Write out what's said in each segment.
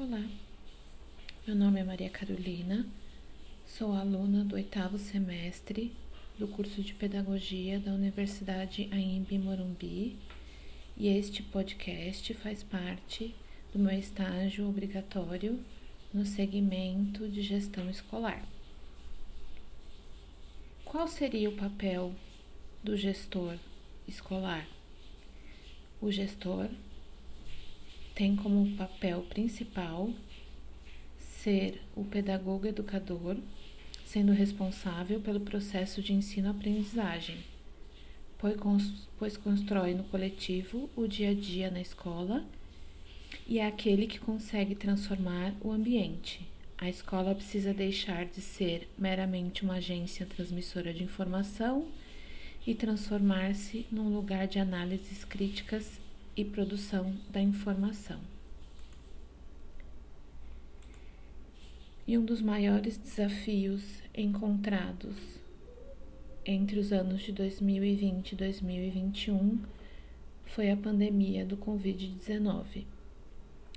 Olá, meu nome é Maria Carolina, sou aluna do oitavo semestre do curso de Pedagogia da Universidade Aimbi Morumbi e este podcast faz parte do meu estágio obrigatório no segmento de gestão escolar. Qual seria o papel do gestor escolar? O gestor tem como papel principal ser o pedagogo educador, sendo responsável pelo processo de ensino-aprendizagem, pois constrói no coletivo o dia a dia na escola e é aquele que consegue transformar o ambiente. A escola precisa deixar de ser meramente uma agência transmissora de informação e transformar-se num lugar de análises críticas e produção da informação. E um dos maiores desafios encontrados entre os anos de 2020 e 2021 foi a pandemia do Covid-19.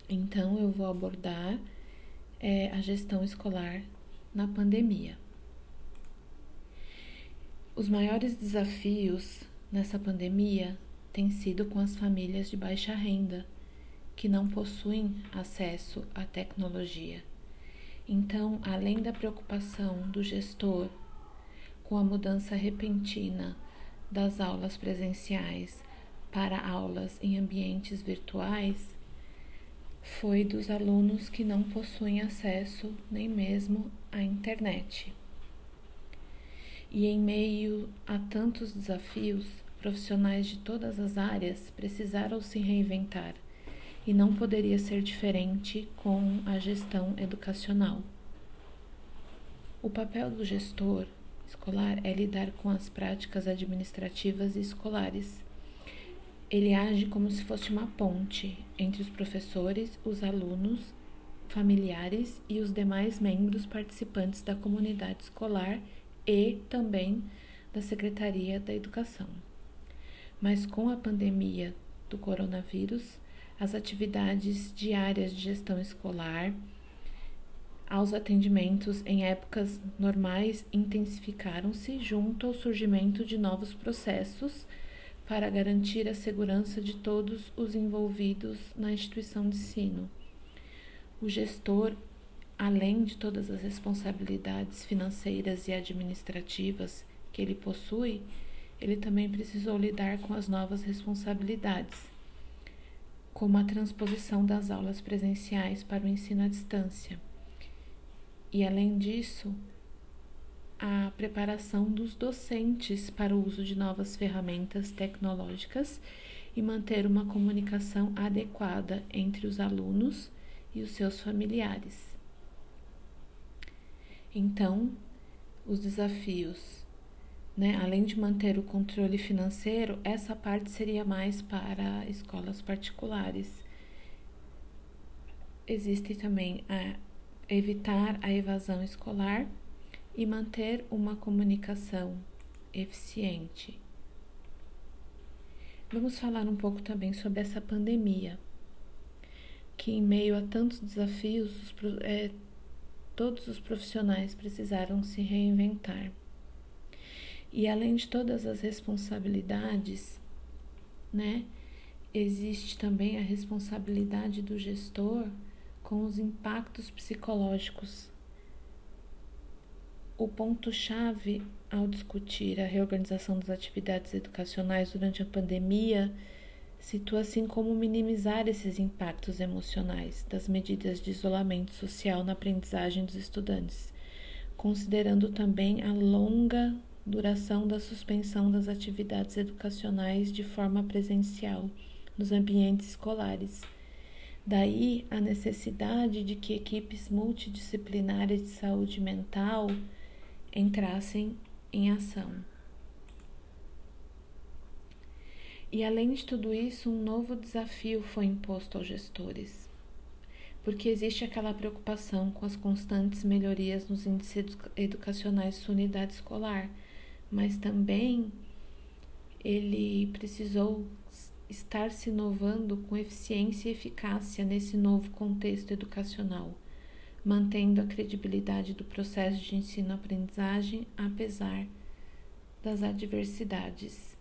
Então, eu vou abordar é, a gestão escolar na pandemia. Os maiores desafios nessa pandemia tem sido com as famílias de baixa renda, que não possuem acesso à tecnologia. Então, além da preocupação do gestor com a mudança repentina das aulas presenciais para aulas em ambientes virtuais, foi dos alunos que não possuem acesso nem mesmo à internet. E em meio a tantos desafios, Profissionais de todas as áreas precisaram se reinventar e não poderia ser diferente com a gestão educacional. O papel do gestor escolar é lidar com as práticas administrativas e escolares. Ele age como se fosse uma ponte entre os professores, os alunos, familiares e os demais membros participantes da comunidade escolar e também da Secretaria da Educação. Mas com a pandemia do coronavírus, as atividades diárias de gestão escolar aos atendimentos em épocas normais intensificaram-se junto ao surgimento de novos processos para garantir a segurança de todos os envolvidos na instituição de ensino. O gestor, além de todas as responsabilidades financeiras e administrativas que ele possui, ele também precisou lidar com as novas responsabilidades, como a transposição das aulas presenciais para o ensino à distância. E, além disso, a preparação dos docentes para o uso de novas ferramentas tecnológicas e manter uma comunicação adequada entre os alunos e os seus familiares. Então, os desafios né? Além de manter o controle financeiro, essa parte seria mais para escolas particulares. Existe também a evitar a evasão escolar e manter uma comunicação eficiente. Vamos falar um pouco também sobre essa pandemia, que em meio a tantos desafios, é, todos os profissionais precisaram se reinventar. E além de todas as responsabilidades, né, existe também a responsabilidade do gestor com os impactos psicológicos. O ponto-chave ao discutir a reorganização das atividades educacionais durante a pandemia situa-se em como minimizar esses impactos emocionais das medidas de isolamento social na aprendizagem dos estudantes, considerando também a longa duração da suspensão das atividades educacionais de forma presencial nos ambientes escolares. Daí a necessidade de que equipes multidisciplinares de saúde mental entrassem em ação. E além de tudo isso, um novo desafio foi imposto aos gestores, porque existe aquela preocupação com as constantes melhorias nos índices educacionais de sua unidade escolar mas também ele precisou estar se inovando com eficiência e eficácia nesse novo contexto educacional, mantendo a credibilidade do processo de ensino-aprendizagem apesar das adversidades.